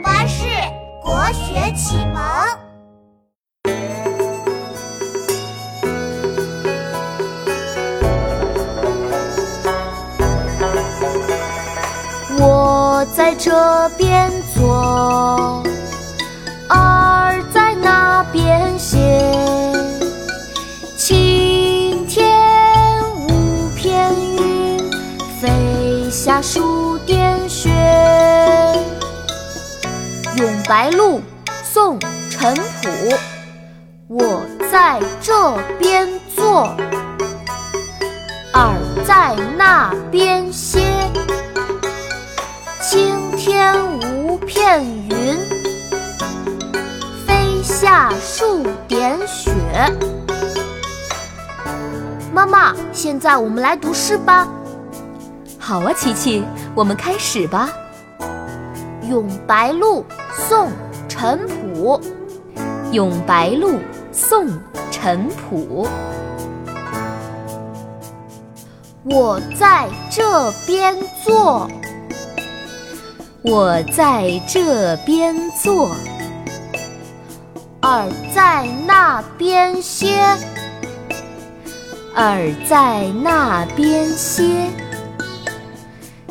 巴士国学启蒙。我在这边坐，儿在那边写。晴天无片云，飞下数点雪。《咏白鹭》宋·陈朴。我在这边坐，儿在那边歇。青天无片云，飞下数点雪。妈妈，现在我们来读诗吧。好啊，琪琪，我们开始吧。《咏白鹭》宋·陈朴。《咏白鹭》宋·陈朴。我在这边坐，我在这边坐，儿在那边歇，儿在那边歇。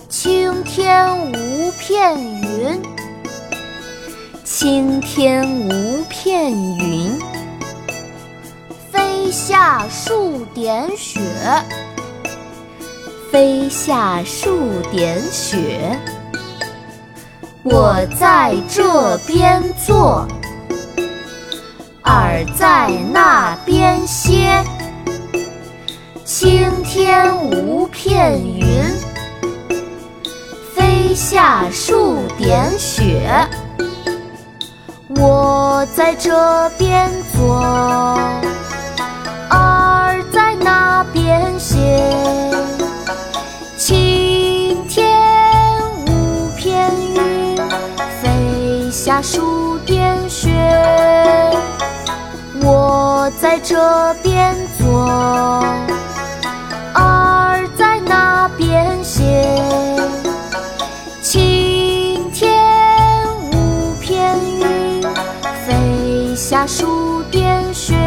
青天无片云，青天无片云，飞下数点雪，飞下数点雪。我在这边坐，儿在那边歇。青天无片云，飞下数点雪。我在这边坐，儿在那边歇。晴天无片云，飞下数点雪。我在这边坐，数点雪。